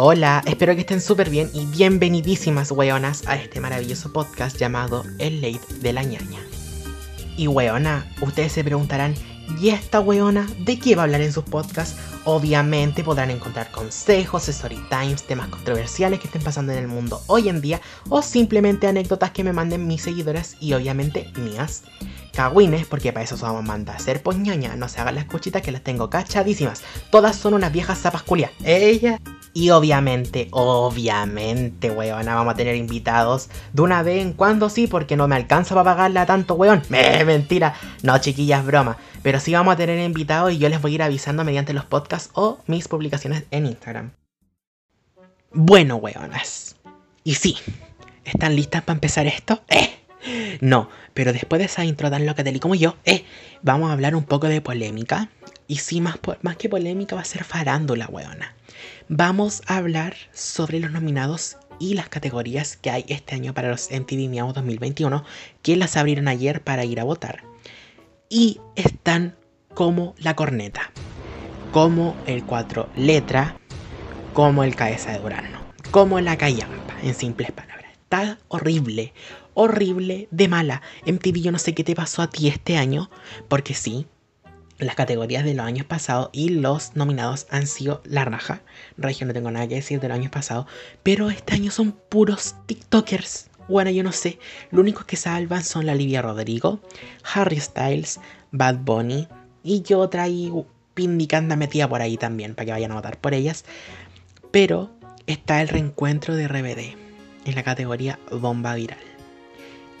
Hola, espero que estén súper bien y bienvenidísimas weonas a este maravilloso podcast llamado El Late de la ñaña. Y weona, ustedes se preguntarán, ¿y esta weona de qué va a hablar en sus podcasts? Obviamente podrán encontrar consejos, story times, temas controversiales que estén pasando en el mundo hoy en día o simplemente anécdotas que me manden mis seguidoras y obviamente mías. Cagüines, porque para eso somos manda a ser poñaña, no se hagan las cuchitas que las tengo cachadísimas. Todas son unas viejas zapas culias. Ella y obviamente, obviamente, weón, vamos a tener invitados de una vez en cuando sí, porque no me alcanza para pagarle a tanto, weón. Me, mentira. No, chiquillas, broma. Pero sí vamos a tener invitados y yo les voy a ir avisando mediante los podcasts o mis publicaciones en Instagram. Bueno, weonas. Y sí, ¿están listas para empezar esto? ¡Eh! No, pero después de esa intro tan loca de como yo, eh, vamos a hablar un poco de polémica. Y sí, más, que polémica va a ser farándula, weona vamos a hablar sobre los nominados y las categorías que hay este año para los MTV Miau 2021, que las abrieron ayer para ir a votar. Y están como la corneta, como el cuatro letra, como el cabeza de Durano, como la callampa, en simples palabras. Está horrible, horrible de mala. MTV yo no sé qué te pasó a ti este año, porque sí, las categorías de los años pasados y los nominados han sido la raja. Regio, no tengo nada que decir de los años pasados. Pero este año son puros TikTokers. Bueno, yo no sé. Lo único que salvan son la Livia Rodrigo, Harry Styles, Bad Bunny y yo traigo Pindicanda metida por ahí también para que vayan a votar por ellas. Pero está el reencuentro de RBD en la categoría Bomba Viral.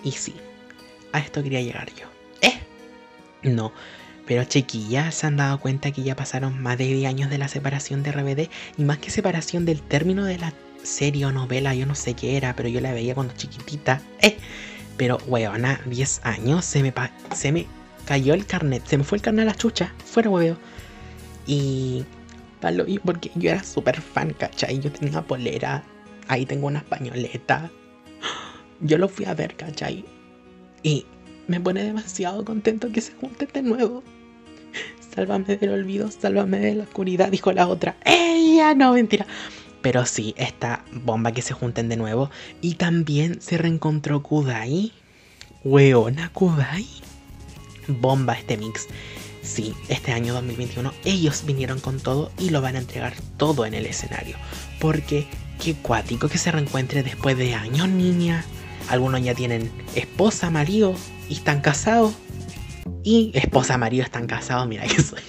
Y sí, a esto quería llegar yo. ¿Eh? No, pero chiquillas se han dado cuenta que ya pasaron más de 10 años de la separación de RBD y más que separación del término de la serie o novela, yo no sé qué era, pero yo la veía cuando chiquitita. Eh, pero weona, 10 años, se me, se me cayó el carnet, se me fue el carnet a la chucha, fuera huevo. Y y porque yo era súper fan, ¿cachai? Yo tenía polera, ahí tengo una españoleta. Yo lo fui a ver, ¿cachai? Y me pone demasiado contento que se junten de nuevo. Sálvame del olvido, sálvame de la oscuridad, dijo la otra. ¡Ella! No, mentira. Pero sí, esta bomba que se junten de nuevo. Y también se reencontró Kudai. Weona Kudai. Bomba este mix. Sí, este año 2021 ellos vinieron con todo y lo van a entregar todo en el escenario. Porque qué cuático que se reencuentre después de años, niña. Algunos ya tienen esposa, marido y están casados. Y esposa, marido están casados, mira que soy.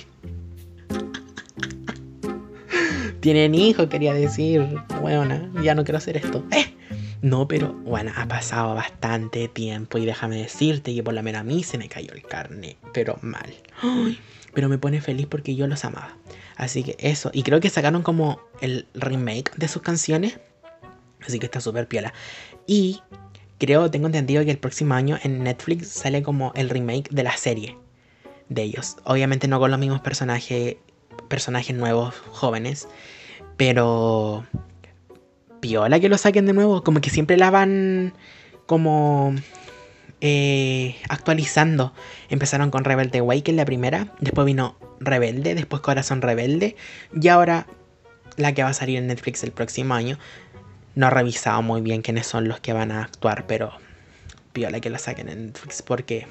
Tienen hijos, quería decir. Bueno, ya no quiero hacer esto. Eh. No, pero bueno, ha pasado bastante tiempo y déjame decirte que por lo menos a mí se me cayó el carne, pero mal. pero me pone feliz porque yo los amaba. Así que eso, y creo que sacaron como el remake de sus canciones. Así que está súper piola. Y creo, tengo entendido que el próximo año en Netflix sale como el remake de la serie de ellos. Obviamente no con los mismos personajes, personajes nuevos, jóvenes, pero piola que lo saquen de nuevo, como que siempre la van como eh, actualizando. Empezaron con Rebelde Way, que la primera, después vino Rebelde, después Corazón Rebelde, y ahora la que va a salir en Netflix el próximo año no he revisado muy bien quiénes son los que van a actuar, pero piola que la saquen en Netflix porque,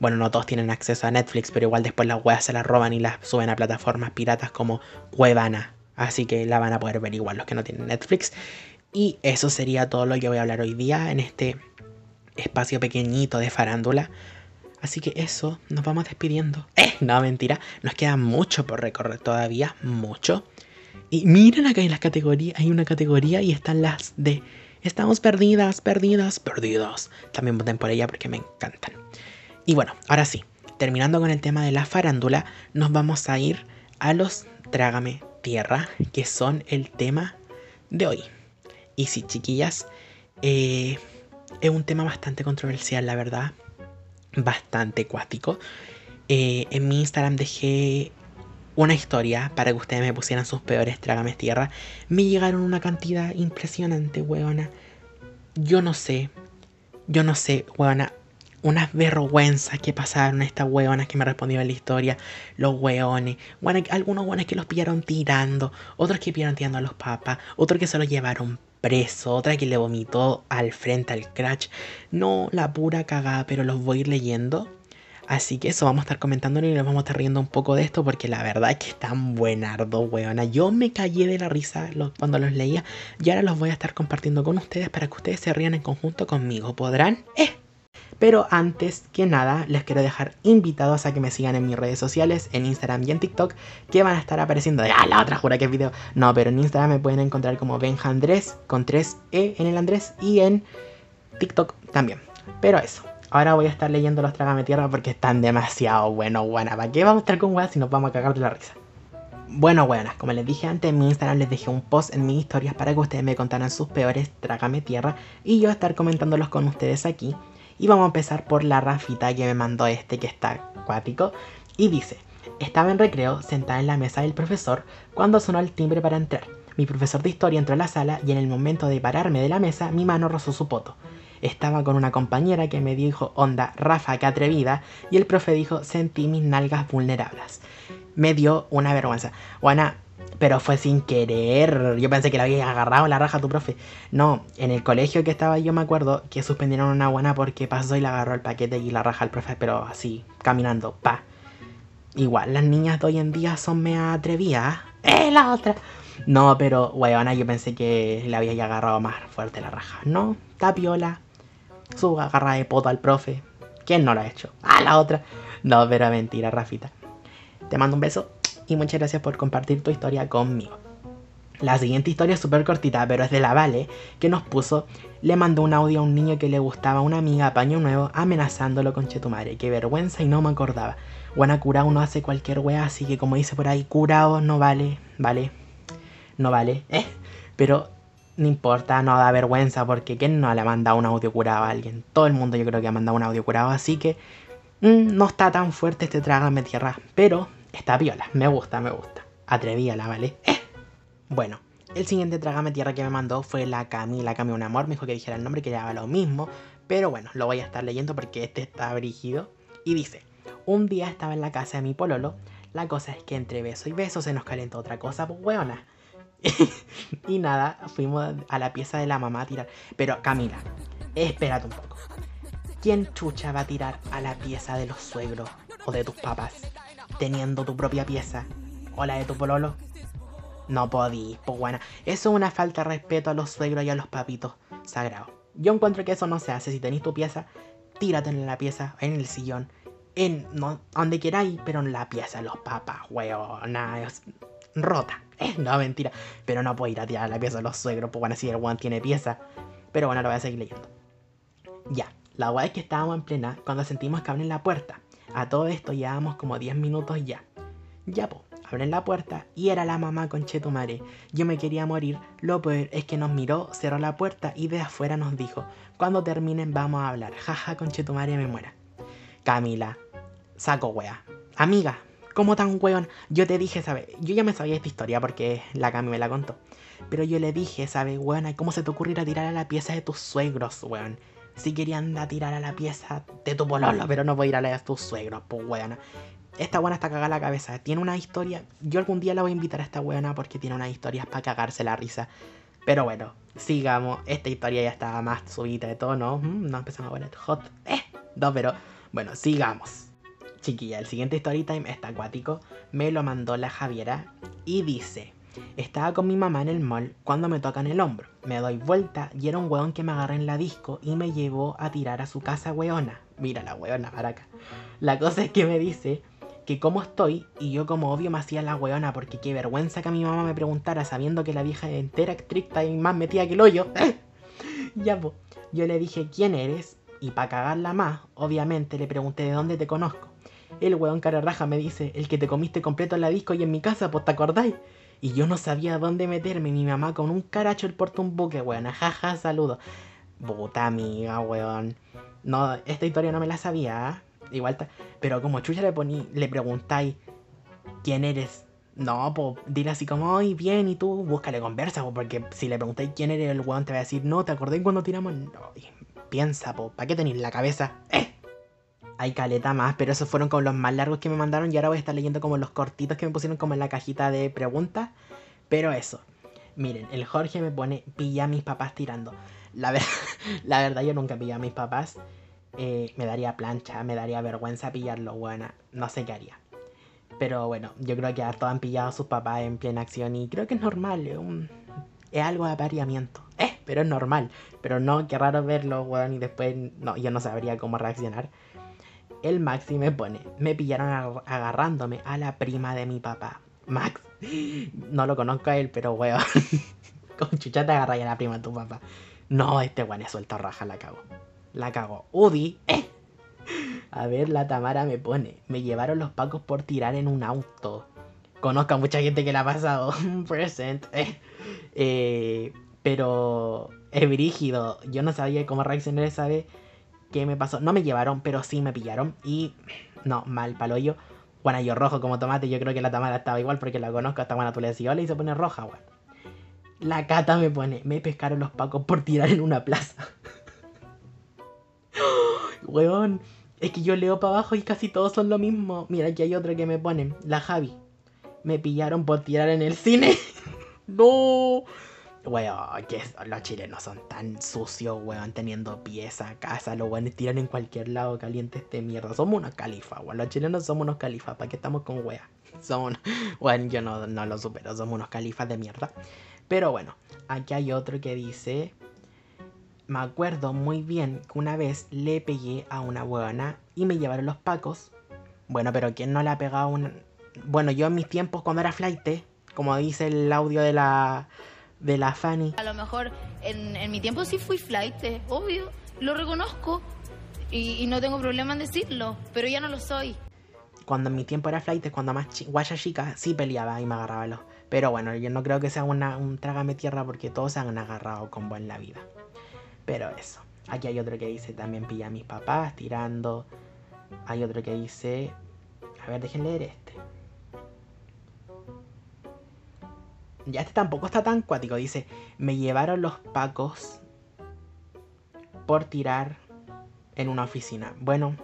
bueno, no todos tienen acceso a Netflix, pero igual después las weas se las roban y las suben a plataformas piratas como Cuevana. Así que la van a poder ver igual los que no tienen Netflix. Y eso sería todo lo que voy a hablar hoy día en este espacio pequeñito de farándula. Así que eso, nos vamos despidiendo. Eh, no, mentira, nos queda mucho por recorrer todavía, mucho. Y miren acá en las categorías, hay una categoría y están las de estamos perdidas, perdidas, perdidas. También voten por ella porque me encantan. Y bueno, ahora sí, terminando con el tema de la farándula, nos vamos a ir a los Trágame Tierra, que son el tema de hoy. Y sí, chiquillas, eh, es un tema bastante controversial, la verdad. Bastante cuático. Eh, en mi Instagram dejé una historia para que ustedes me pusieran sus peores trágames tierra. Me llegaron una cantidad impresionante, weona. Yo no sé, yo no sé, weona. unas vergüenzas que pasaron estas hueonas que me respondieron en la historia, los hueones, bueno, algunos hueones que los pillaron tirando, otros que pillaron tirando a los papas, otros que se los llevaron preso, otra que le vomitó al frente al crash. No, la pura cagada, pero los voy a ir leyendo. Así que eso vamos a estar comentándolo y nos vamos a estar riendo un poco de esto porque la verdad es que están buenardos, weona. Yo me callé de la risa cuando los leía y ahora los voy a estar compartiendo con ustedes para que ustedes se rían en conjunto conmigo. ¿Podrán? ¡Eh! Pero antes que nada, les quiero dejar invitados a que me sigan en mis redes sociales, en Instagram y en TikTok, que van a estar apareciendo de, ah, la otra jura que es video. No, pero en Instagram me pueden encontrar como Benjandrés, con 3E en el Andrés, y en TikTok también. Pero eso, ahora voy a estar leyendo los Trágame Tierra porque están demasiado buenos, buena. ¿Para qué vamos a estar con weas si nos vamos a cagar de la risa? Bueno, buenas, como les dije antes, en mi Instagram les dejé un post en mis historias para que ustedes me contaran sus peores Trágame Tierra y yo estar comentándolos con ustedes aquí. Y vamos a empezar por la Rafita que me mandó este que está acuático. Y dice, estaba en recreo sentada en la mesa del profesor cuando sonó el timbre para entrar. Mi profesor de historia entró a la sala y en el momento de pararme de la mesa mi mano rozó su poto. Estaba con una compañera que me dijo, onda, Rafa, qué atrevida, y el profe dijo, sentí mis nalgas vulnerables. Me dio una vergüenza. Juana, pero fue sin querer. Yo pensé que la había agarrado la raja a tu profe. No, en el colegio que estaba yo me acuerdo que suspendieron una buena porque pasó y le agarró el paquete y la raja al profe, pero así, caminando, pa. Igual, las niñas de hoy en día son mea atrevidas. ¡Eh, la otra! No, pero, weona, yo pensé que le había agarrado más fuerte la raja. No, tapiola. Su agarra de poto al profe. ¿Quién no lo ha hecho? ¡Ah, la otra! No, pero mentira, Rafita. Te mando un beso y muchas gracias por compartir tu historia conmigo. La siguiente historia es súper cortita, pero es de la Vale, que nos puso, le mandó un audio a un niño que le gustaba a una amiga a paño nuevo, amenazándolo con Chetumare. Qué vergüenza y no me acordaba. Buena cura uno hace cualquier wea, así que como dice por ahí, curado no vale, vale, no vale, eh. Pero no importa, no da vergüenza, porque ¿quién no le ha mandado un audio curado a alguien? Todo el mundo yo creo que ha mandado un audio curado, así que mm, no está tan fuerte este trágame tierra, pero Está viola, me gusta, me gusta. Atrevíala, ¿vale? Eh. Bueno, el siguiente Trágame Tierra que me mandó fue la Cami. La Cami un amor, me dijo que dijera el nombre, que llevaba lo mismo. Pero bueno, lo voy a estar leyendo porque este está brígido. Y dice, un día estaba en la casa de mi pololo. La cosa es que entre beso y beso se nos calentó otra cosa, pues weona. y nada, fuimos a la pieza de la mamá a tirar. Pero Camila, espérate un poco. ¿Quién chucha va a tirar a la pieza de los suegros o de tus papás? teniendo tu propia pieza o la de tu pololo. No podís, pues bueno. Eso es una falta de respeto a los suegros y a los papitos sagrados. Yo encuentro que eso no se hace. Si tenéis tu pieza, tírate en la pieza, en el sillón, en no, donde queráis, pero en la pieza, los papas, nada es rota. Eh, no, mentira. Pero no puedo ir a tirar la pieza a los suegros, pues bueno, si el one tiene pieza. Pero bueno, lo voy a seguir leyendo. Ya, la weá es que estábamos en plena cuando sentimos que abren la puerta. A todo esto llevábamos como 10 minutos ya. Ya, po, abren la puerta y era la mamá con Chetumare. Yo me quería morir. Lo peor es que nos miró, cerró la puerta y de afuera nos dijo: Cuando terminen, vamos a hablar. Jaja, con Chetumare me muera. Camila, saco wea. Amiga, ¿cómo tan weón? Yo te dije, ¿sabes? Yo ya me sabía esta historia porque la Cami me la contó. Pero yo le dije, ¿sabes, weón? ¿Cómo se te ocurre ir a tirar a la pieza de tus suegros, weón? si querían a tirar a la pieza de tu pololo, pero no voy a ir a la de tus suegros, pues weona. Esta buena está cagada la cabeza. Tiene una historia. Yo algún día la voy a invitar a esta weona porque tiene unas historias para cagarse la risa. Pero bueno, sigamos. Esta historia ya estaba más subida de tono. Mm, no empezamos a poner hot. Eh, no, pero bueno, sigamos. Chiquilla, el siguiente story time está acuático. Me lo mandó la Javiera y dice: estaba con mi mamá en el mall cuando me tocan el hombro. Me doy vuelta y era un weón que me agarré en la disco y me llevó a tirar a su casa weona. Mira la weona, acá. La cosa es que me dice que cómo estoy y yo como obvio me hacía la weona porque qué vergüenza que a mi mamá me preguntara sabiendo que la vieja entera estricta y más metida que el hoyo. ya pues, yo le dije quién eres y para cagarla más, obviamente le pregunté de dónde te conozco. El weón cara raja me dice, el que te comiste completo en la disco y en mi casa, pues te acordáis. Y yo no sabía dónde meterme. Mi mamá con un caracho el porta un buque, weón. Jaja, saludo. Puta amiga, weón. No, esta historia no me la sabía. ¿ah? Igual, pero como chucha le poní, le preguntáis quién eres. No, pues dile así como, ay, bien, y tú búscale conversa, po, porque si le preguntáis quién eres, el weón te va a decir, no, ¿te acordé cuando tiramos? No, piensa, po, ¿para qué tenéis la cabeza? ¡Eh! Hay caleta más, pero esos fueron como los más largos que me mandaron y ahora voy a estar leyendo como los cortitos que me pusieron como en la cajita de preguntas. Pero eso. Miren, el Jorge me pone, pilla a mis papás tirando. La, la verdad yo nunca pillé a mis papás. Eh, me daría plancha, me daría vergüenza pillarlo, buena. No sé qué haría. Pero bueno, yo creo que a todos han pillado a sus papás en plena acción y creo que es normal, es algo de apareamiento. Eh, pero es normal. Pero no, qué raro verlo, weón, y después no, yo no sabría cómo reaccionar. El Maxi me pone, me pillaron agarrándome a la prima de mi papá. Max, no lo conozco a él, pero weón, con chucha te agarra a la prima de tu papá. No, este weón es suelto raja, la cago. La cago. Udi, eh. A ver, la Tamara me pone, me llevaron los pacos por tirar en un auto. Conozco a mucha gente que la ha pasado. Present. Eh. Eh, pero es brígido. Yo no sabía cómo reaccionar esa vez qué me pasó. No me llevaron, pero sí me pillaron. Y no, mal. Bueno, yo rojo como tomate. Yo creo que la Tamara estaba igual porque la conozco. Hasta buena tú le decís hola y se pone roja, weón. La cata me pone, me pescaron los pacos por tirar en una plaza. weón, es que yo leo para abajo y casi todos son lo mismo. Mira, aquí hay otro que me pone, la Javi. Me pillaron por tirar en el cine. no. Weón, que los chilenos son tan sucios, weón, teniendo pieza, casa, los weones tiran en cualquier lado caliente este mierda. Somos unos califas, weón. Los chilenos somos unos califas, ¿para qué estamos con weón? Somos Bueno, yo no, no lo supero, somos unos califas de mierda. Pero bueno, aquí hay otro que dice... Me acuerdo muy bien que una vez le pegué a una weona y me llevaron los pacos. Bueno, pero ¿quién no le ha pegado a un...? Bueno, yo en mis tiempos cuando era flight, como dice el audio de la de la Fanny. A lo mejor en, mi tiempo sí fui flight, obvio, lo reconozco y, no tengo problema en decirlo, pero ya no lo soy. Cuando en mi tiempo era flight, cuando más guaya chica, sí peleaba y me agarraba los. Pero bueno, yo no creo que sea una, un trágame tierra porque todos se han agarrado con en la vida. Pero eso. Aquí hay otro que dice también pilla a mis papás tirando. Hay otro que dice. A ver, dejen leer este. Ya este tampoco está tan cuático. Dice, me llevaron los pacos por tirar en una oficina. Bueno,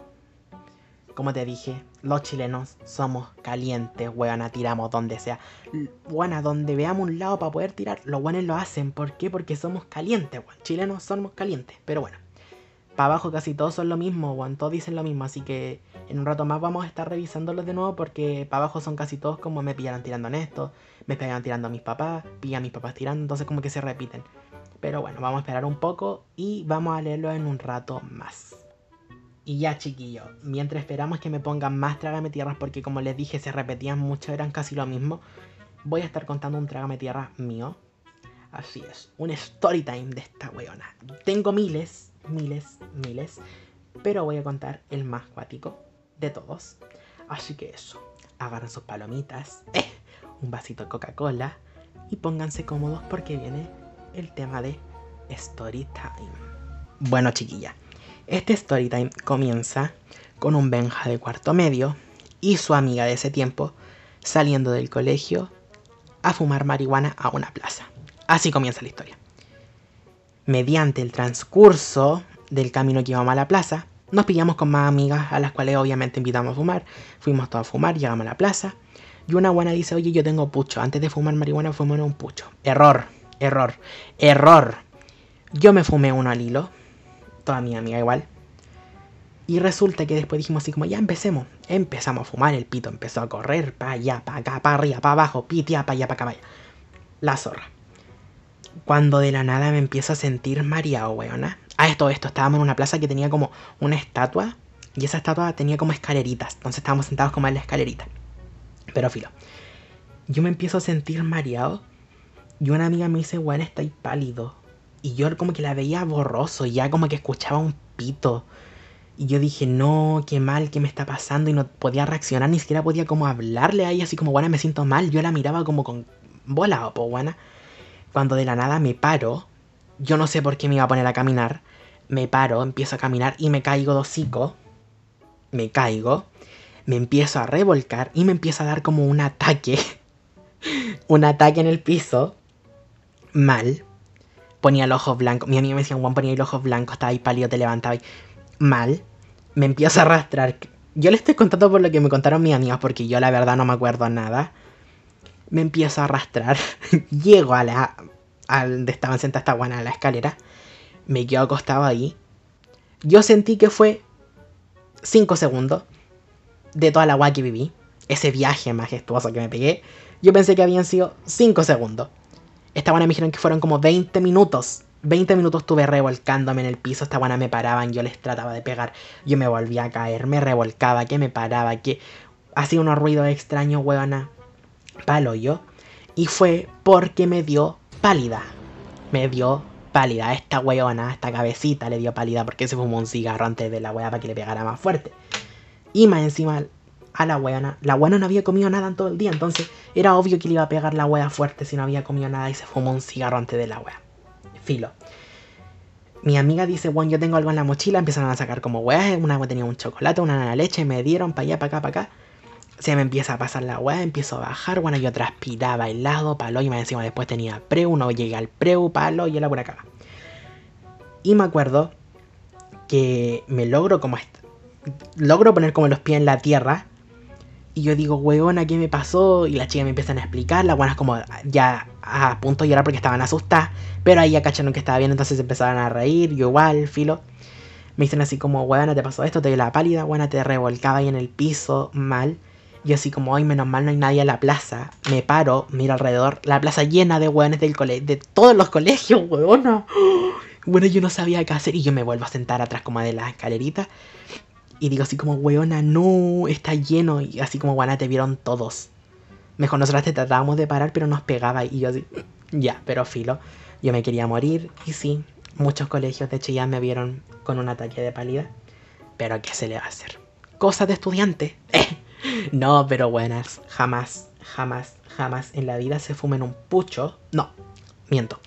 como te dije, los chilenos somos calientes, weona, tiramos donde sea. Buena, donde veamos un lado para poder tirar, los buenos lo hacen. ¿Por qué? Porque somos calientes, weón. Chilenos somos calientes. Pero bueno, para abajo casi todos son lo mismo, weón. Todos dicen lo mismo. Así que en un rato más vamos a estar revisándolos de nuevo porque para abajo son casi todos como me pillaron tirando en esto me pegan tirando a mis papás, pillan a mis papás tirando, entonces como que se repiten. Pero bueno, vamos a esperar un poco y vamos a leerlo en un rato más. Y ya chiquillo, mientras esperamos que me pongan más trágame tierras porque como les dije se repetían mucho, eran casi lo mismo, voy a estar contando un trágame tierra mío. Así es, un story time de esta weona. Tengo miles, miles, miles, pero voy a contar el más cuático de todos. Así que eso, agarren sus palomitas. ¡Eh! Un vasito de Coca-Cola y pónganse cómodos porque viene el tema de Story Time. Bueno, chiquilla, este Story Time comienza con un Benja de cuarto medio y su amiga de ese tiempo saliendo del colegio a fumar marihuana a una plaza. Así comienza la historia. Mediante el transcurso del camino que íbamos a la plaza, nos pillamos con más amigas a las cuales obviamente invitamos a fumar. Fuimos todos a fumar, llegamos a la plaza y una buena dice, oye, yo tengo pucho. Antes de fumar marihuana, fumé un pucho. Error, error, error. Yo me fumé uno al hilo. Toda mi amiga igual. Y resulta que después dijimos así como, ya empecemos. Empezamos a fumar, el pito empezó a correr, para allá, para acá, para arriba, para abajo, pitia, para allá, para acá, para allá. La zorra. Cuando de la nada me empiezo a sentir mareado, weona. Ah, esto, esto, estábamos en una plaza que tenía como una estatua. Y esa estatua tenía como escaleritas. Entonces estábamos sentados como en la escalerita. Pero filo. Yo me empiezo a sentir mareado. Y una amiga me dice, bueno, ahí pálido. Y yo como que la veía borroso, ya como que escuchaba un pito. Y yo dije, no, qué mal, qué me está pasando. Y no podía reaccionar, ni siquiera podía como hablarle a ella, así como, bueno, me siento mal. Yo la miraba como con bola, po, buena. Cuando de la nada me paro, yo no sé por qué me iba a poner a caminar. Me paro, empiezo a caminar y me caigo de hocico. Me caigo me empiezo a revolcar y me empieza a dar como un ataque. un ataque en el piso. Mal. Ponía el ojo blanco. Mi amiga me decía, Juan ponía el ojo blanco, estaba ahí pálido, te levantaba. Mal. me empiezo a arrastrar. Yo le estoy contando por lo que me contaron mis amigas, porque yo la verdad no me acuerdo nada. Me empiezo a arrastrar. Llego a la. a donde estaban sentadas esta buena a la escalera. Me quedo acostado ahí. Yo sentí que fue 5 segundos de toda la agua que viví. Ese viaje majestuoso que me pegué. Yo pensé que habían sido 5 segundos. Esta buena me dijeron que fueron como 20 minutos. 20 minutos estuve revolcándome en el piso, esta buena me paraban, yo les trataba de pegar, yo me volvía a caer, me revolcaba, que me paraba, que hacía unos ruidos extraños, huevona. Palo yo. Y fue porque me dio pálida. Me dio pálida. Esta huevona, esta cabecita le dio pálida porque se fumó un cigarro antes de la hueá para que le pegara más fuerte. Y más encima a la hueona. La hueona no había comido nada en todo el día, entonces era obvio que le iba a pegar la hueá fuerte si no había comido nada y se fumó un cigarro antes de la hueá filo. Mi amiga dice, bueno, yo tengo algo en la mochila, empiezan a sacar como weas, una tenía un chocolate, una leche, me dieron para allá, para acá, para acá. Se me empieza a pasar la wea, empiezo a bajar, bueno, yo transpiraba helado, palo, y más encima después tenía preu, no llegué al preu, palo, y era por acá. Y me acuerdo que me logro como... Logro poner como los pies en la tierra y yo digo, weona, ¿qué me pasó? Y las chicas me empiezan a explicar. Las buenas como ya a punto de llorar porque estaban asustadas. Pero ahí ya cacharon que estaba bien, entonces empezaron a reír. Yo igual, filo. Me dicen así como, weona, ¿te pasó esto? Te dio la pálida, weona, te revolcaba ahí en el piso, mal. Y así como, ay, menos mal no hay nadie en la plaza. Me paro, miro alrededor. La plaza llena de weones del colegio, de todos los colegios, weona. Bueno, yo no sabía qué hacer y yo me vuelvo a sentar atrás como de la escalerita. Y digo así como, weona, no, está lleno. Y así como, guana, te vieron todos. Mejor nosotras te tratábamos de parar, pero nos pegaba. Y yo así, ya, pero filo. Yo me quería morir. Y sí, muchos colegios de Chillán me vieron con un ataque de pálida. Pero ¿qué se le va a hacer? Cosa de estudiante. no, pero buenas. Jamás, jamás, jamás en la vida se fumen un pucho. No, miento.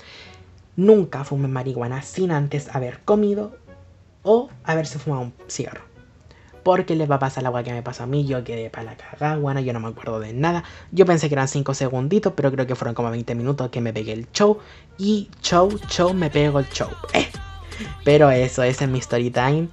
Nunca fumen marihuana sin antes haber comido o haberse fumado un cigarro porque les va a pasar la agua que me pasó a mí. Yo quedé para la cagada, bueno, yo no me acuerdo de nada. Yo pensé que eran 5 segunditos, pero creo que fueron como 20 minutos que me pegué el show. Y show, show, me pego el show. Eh. Pero eso, ese es mi story time.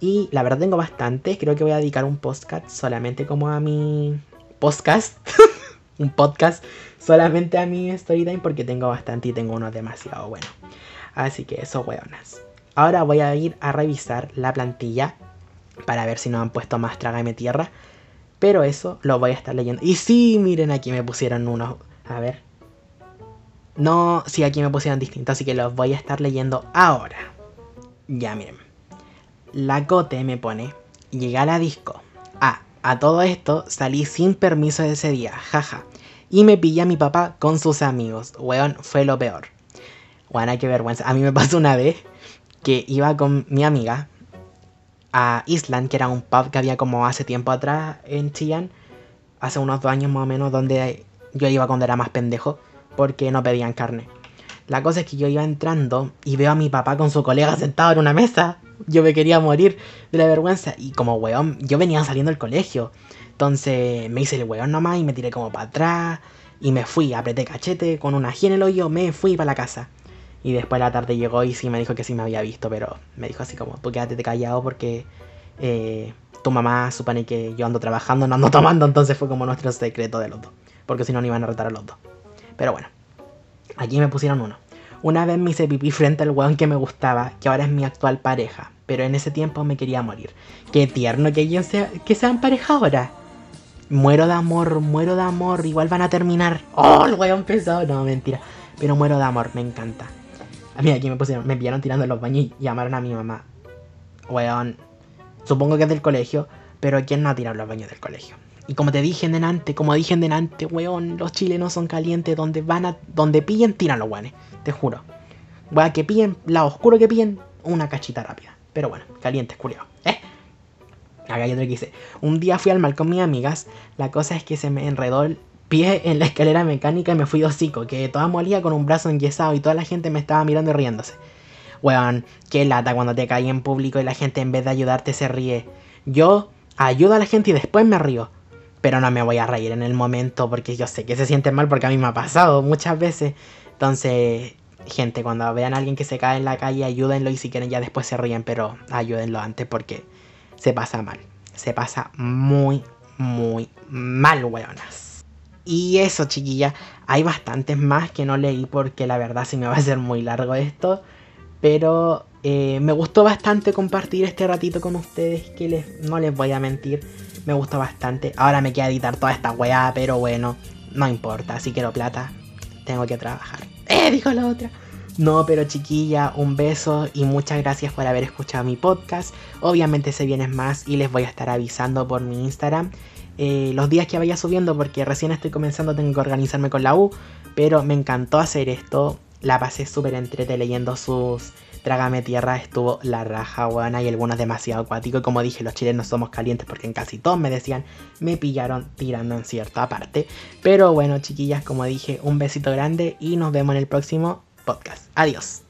Y la verdad tengo bastante. Creo que voy a dedicar un podcast solamente como a mi podcast. un podcast solamente a mi story time porque tengo bastante y tengo uno demasiado bueno. Así que eso, weonas. Ahora voy a ir a revisar la plantilla para ver si nos han puesto más Trágame Tierra. Pero eso lo voy a estar leyendo. Y sí, miren, aquí me pusieron unos. A ver. No, sí, aquí me pusieron distintos, así que los voy a estar leyendo ahora. Ya, miren. La Cote me pone. Llegué a la disco. Ah, a todo esto salí sin permiso ese día, jaja. Y me pillé a mi papá con sus amigos. Weón, fue lo peor. Bueno, qué vergüenza. A mí me pasó una vez que iba con mi amiga a Island, que era un pub que había como hace tiempo atrás en Chillán, hace unos dos años más o menos, donde yo iba cuando era más pendejo, porque no pedían carne. La cosa es que yo iba entrando y veo a mi papá con su colega sentado en una mesa. Yo me quería morir de la vergüenza. Y como weón, yo venía saliendo del colegio. Entonces me hice el weón nomás y me tiré como para atrás. Y me fui, apreté cachete con una ají en el hoyo, me fui para la casa. Y después la tarde llegó y sí me dijo que sí me había visto, pero me dijo así como, tú quédate callado porque eh, tu mamá supone que yo ando trabajando, no ando tomando, entonces fue como nuestro secreto de los dos. Porque si no, no iban a retar a los dos. Pero bueno, aquí me pusieron uno. Una vez me hice pipí frente al weón que me gustaba, que ahora es mi actual pareja, pero en ese tiempo me quería morir. Qué tierno que ellos sea, que sean pareja ahora. Muero de amor, muero de amor, igual van a terminar. Oh, el weón pesado, no, mentira. Pero muero de amor, me encanta. A mí aquí me pusieron, me pillaron tirando los baños y llamaron a mi mamá. Weón, supongo que es del colegio, pero ¿quién no ha tirado los baños del colegio? Y como te dije en delante, como dije en delante, weón, los chilenos son calientes, donde van a, donde pillen, tiran los guanes, te juro. Weón, que pillen, la oscuro que pillen, una cachita rápida. Pero bueno, calientes, culiao. ¿Eh? Acá hay otro que dice, un día fui al mal con mis amigas, la cosa es que se me enredó el pie en la escalera mecánica y me fui hocico, que toda molía con un brazo enyesado y toda la gente me estaba mirando y riéndose. Weón, qué lata cuando te caí en público y la gente en vez de ayudarte se ríe. Yo ayudo a la gente y después me río. Pero no me voy a reír en el momento porque yo sé que se siente mal porque a mí me ha pasado muchas veces. Entonces, gente, cuando vean a alguien que se cae en la calle, ayúdenlo y si quieren ya después se ríen, pero ayúdenlo antes porque se pasa mal. Se pasa muy, muy mal, weonas. Y eso, chiquilla. Hay bastantes más que no leí porque la verdad sí me va a ser muy largo esto. Pero eh, me gustó bastante compartir este ratito con ustedes. Que les, no les voy a mentir. Me gustó bastante. Ahora me queda editar toda esta weá. Pero bueno, no importa. Si quiero plata, tengo que trabajar. ¡Eh! Dijo la otra. No, pero chiquilla, un beso y muchas gracias por haber escuchado mi podcast. Obviamente se vienen más y les voy a estar avisando por mi Instagram eh, los días que vaya subiendo porque recién estoy comenzando, tengo que organizarme con la U. Pero me encantó hacer esto. La pasé súper entrete leyendo sus Trágame Tierra. Estuvo la raja, buena y algunos demasiado acuático. Y como dije, los chilenos somos calientes porque en casi todos me decían, me pillaron tirando en cierta parte. Pero bueno, chiquillas, como dije, un besito grande y nos vemos en el próximo podcast. Adiós.